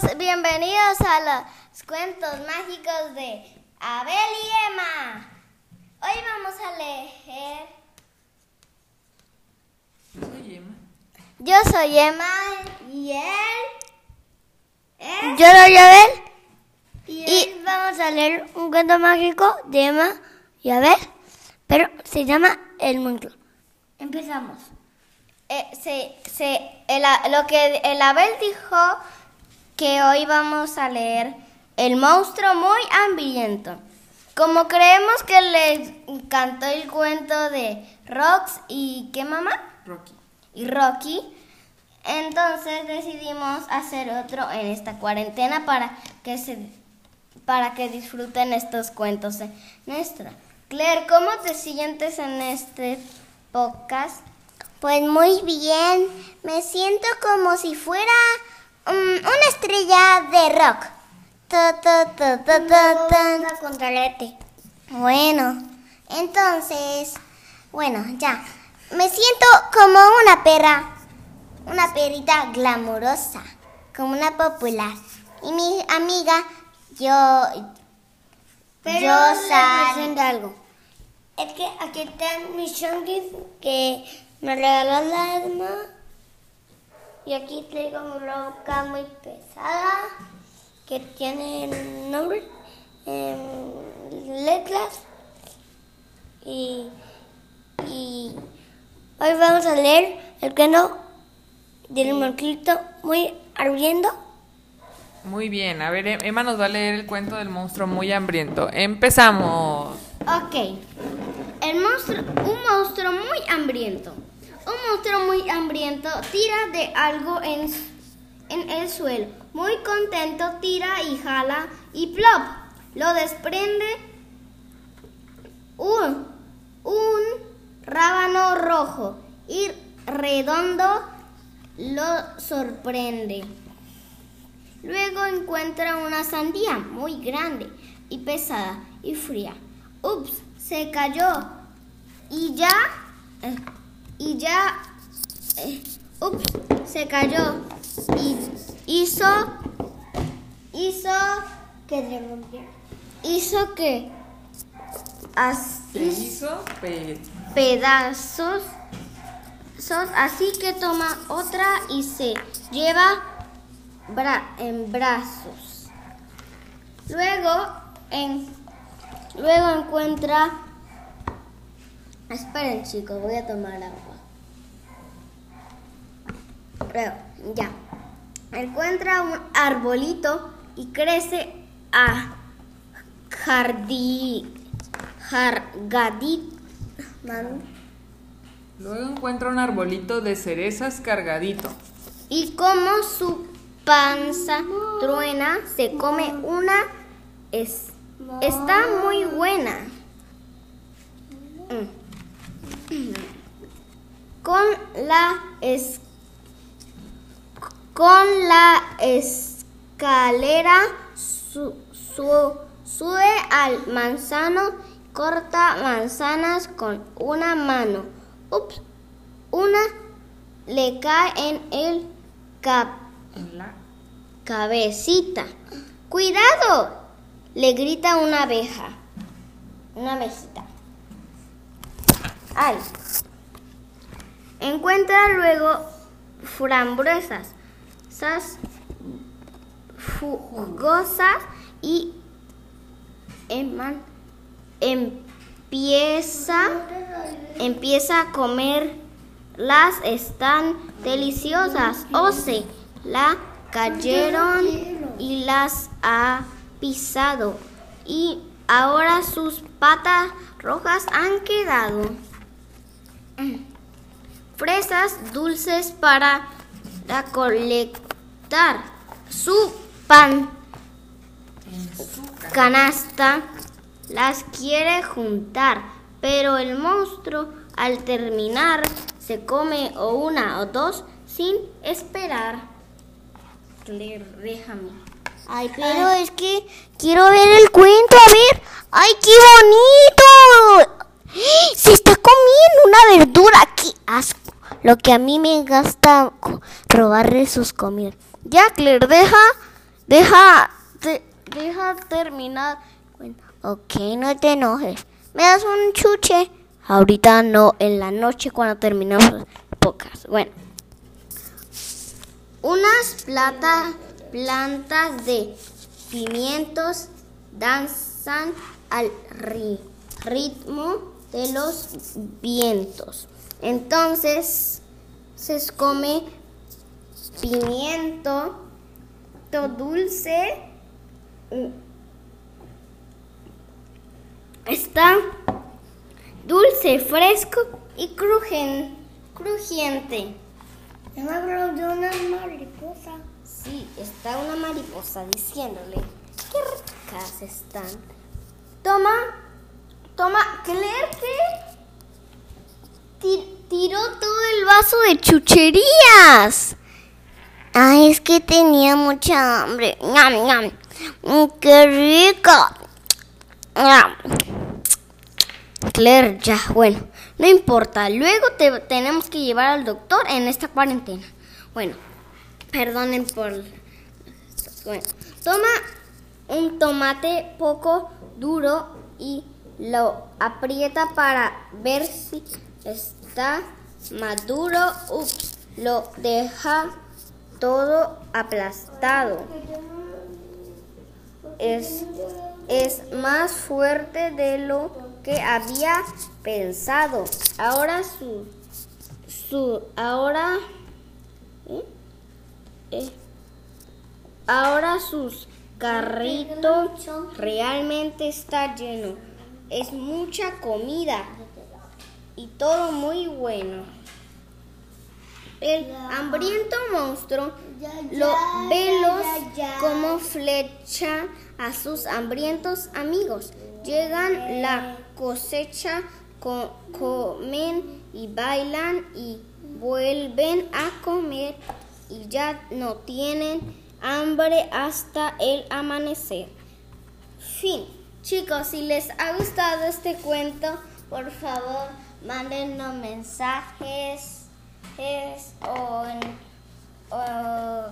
bienvenidos a los cuentos mágicos de Abel y Emma. Hoy vamos a leer. Soy Emma. Yo soy Emma y él. Yo soy Abel y y él- vamos a leer un cuento mágico de Emma y Abel, pero se llama El monstruo. Empezamos. eh, se, se- el a- lo que el Abel dijo que hoy vamos a leer El monstruo muy hambriento. Como creemos que les encantó el cuento de Rox y ¿qué mamá? Rocky. y Rocky. Entonces decidimos hacer otro en esta cuarentena para que se para que disfruten estos cuentos de nuestra. Claire, ¿cómo te sientes en este podcast? Pues muy bien, me siento como si fuera um, una estrella de rock. Ta. Bueno, entonces, bueno, ya. Me siento como una perra, una perrita glamurosa, como una popular. Y mi amiga, yo, yo soy algo. Es que aquí están mis chonguis que me regaló la alma. Y aquí traigo mi roca muy pesada que tiene nombre, em, letras. Y, y hoy vamos a leer el cuento del monstruito muy ardiendo. Muy bien, a ver, Em- Emma nos va a leer el cuento del monstruo muy hambriento. Empezamos. Ok. El monstruo, un monstruo muy hambriento. Un monstruo muy hambriento tira de algo en, en el suelo. Muy contento tira y jala y plop. Lo desprende un, un rábano rojo y redondo lo sorprende. Luego encuentra una sandía muy grande y pesada y fría. Ups, se cayó. Y ya, eh, y ya, eh, ups, se cayó. Y hizo, hizo, Que se rompió. hizo que Se así hizo pe- pedazos, sos- así que toma otra y se lleva bra- en brazos. Luego, en, luego encuentra... Esperen chicos, voy a tomar agua. Luego, ya. Encuentra un arbolito y crece a jardí, jargadit, man- Luego encuentra un arbolito de cerezas cargadito. Y como su panza truena, se come una. Es, está muy buena. Mm. Con la es, con la escalera su, su- sube al manzano, corta manzanas con una mano. Ups, una le cae en el cap En la cabecita. ¡Cuidado! Le grita una abeja. Una abejita. ¡Ay! Encuentra luego frambuesas sas jugosas y empieza empieza a comer. Las están deliciosas. O se la cayeron y las ha pisado. Y ahora sus patas rojas han quedado fresas dulces para recolectar su pan canasta las quiere juntar, pero el monstruo al terminar se come o una o dos sin esperar. Claire, déjame. Ay, pero es que quiero ver el cuento, a ver. ¡Ay, qué bonito! Se está comiendo una verdura, qué asco. Lo que a mí me gasta co- robarle sus comidas. Ya, Claire, deja Deja, te- deja terminar. Bueno, ok, no te enojes. ¿Me das un chuche? Ahorita no, en la noche cuando terminamos pocas. Bueno. Unas plata- plantas de pimientos danzan al ri- ritmo de los vientos. Entonces se come pimiento to dulce. mm, Está dulce, fresco y crujen, crujiente. Me acuerdo de una mariposa. Sí, está una mariposa diciéndole, qué ricas están. Toma, toma, Claire, ¿qué? Ti- tiró todo el vaso de chucherías. Ay, es que tenía mucha hambre. Ñam, ñam. Mm, ¡Qué rica! Ñam. Claire, ya, bueno, no importa. Luego te tenemos que llevar al doctor en esta cuarentena. Bueno, perdonen por... Bueno, toma un tomate poco duro y lo aprieta para ver si está maduro. Lo deja todo aplastado. Es, es más fuerte de lo que había pensado. Ahora su, su, ahora, ¿eh? Eh, ahora sus carritos realmente está lleno. Es mucha comida y todo muy bueno. El hambriento monstruo lo velos como flecha a sus hambrientos amigos. Llegan la cosecha, co- comen y bailan y vuelven a comer y ya no tienen hambre hasta el amanecer. Fin. Chicos, si les ha gustado este cuento, por favor, mándenos mensajes es, o, en- o-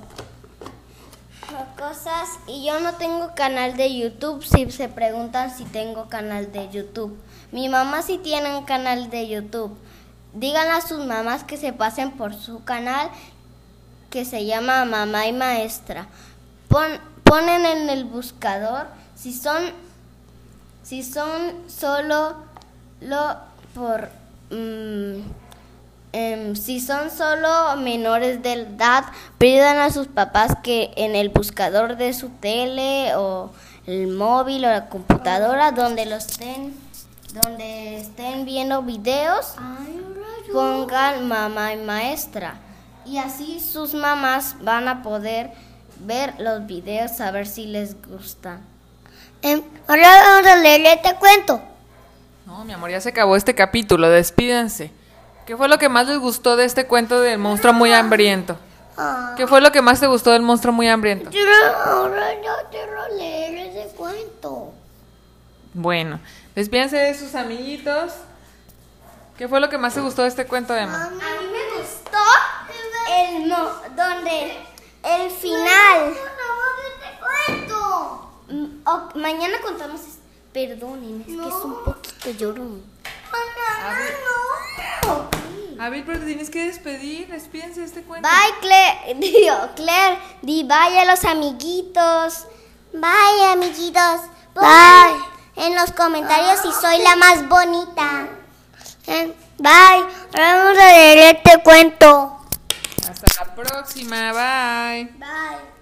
o cosas. Y yo no tengo canal de YouTube, si se preguntan si tengo canal de YouTube. Mi mamá sí tiene un canal de YouTube. Díganle a sus mamás que se pasen por su canal que se llama Mamá y Maestra. Pon- ponen en el buscador si son si son solo lo por mm, em, si son solo menores de edad pidan a sus papás que en el buscador de su tele o el móvil o la computadora donde lo estén donde estén viendo videos pongan mamá y maestra y así sus mamás van a poder ver los videos a ver si les gustan. Em, ahora vamos a leer este cuento. No, mi amor, ya se acabó este capítulo. Despídense. ¿Qué fue lo que más les gustó de este cuento del monstruo muy hambriento? ¿Qué fue lo que más te gustó del monstruo muy hambriento? Ahora yo quiero leer ese cuento. Bueno, despídense de sus amiguitos. ¿Qué fue lo que más te gustó de este cuento, Emma? A mí me gustó el no, donde el final. Mañana contamos. es- Perdonen, es que es un poquito llorón. A ver, pero te tienes que despedir. Despídense de este cuento. Bye, Claire. Digo, Claire, di bye a los amiguitos. Bye, amiguitos. Bye. En los comentarios si soy la más bonita. Eh, Bye. Ahora vamos a leer este cuento. Hasta la próxima. Bye. Bye.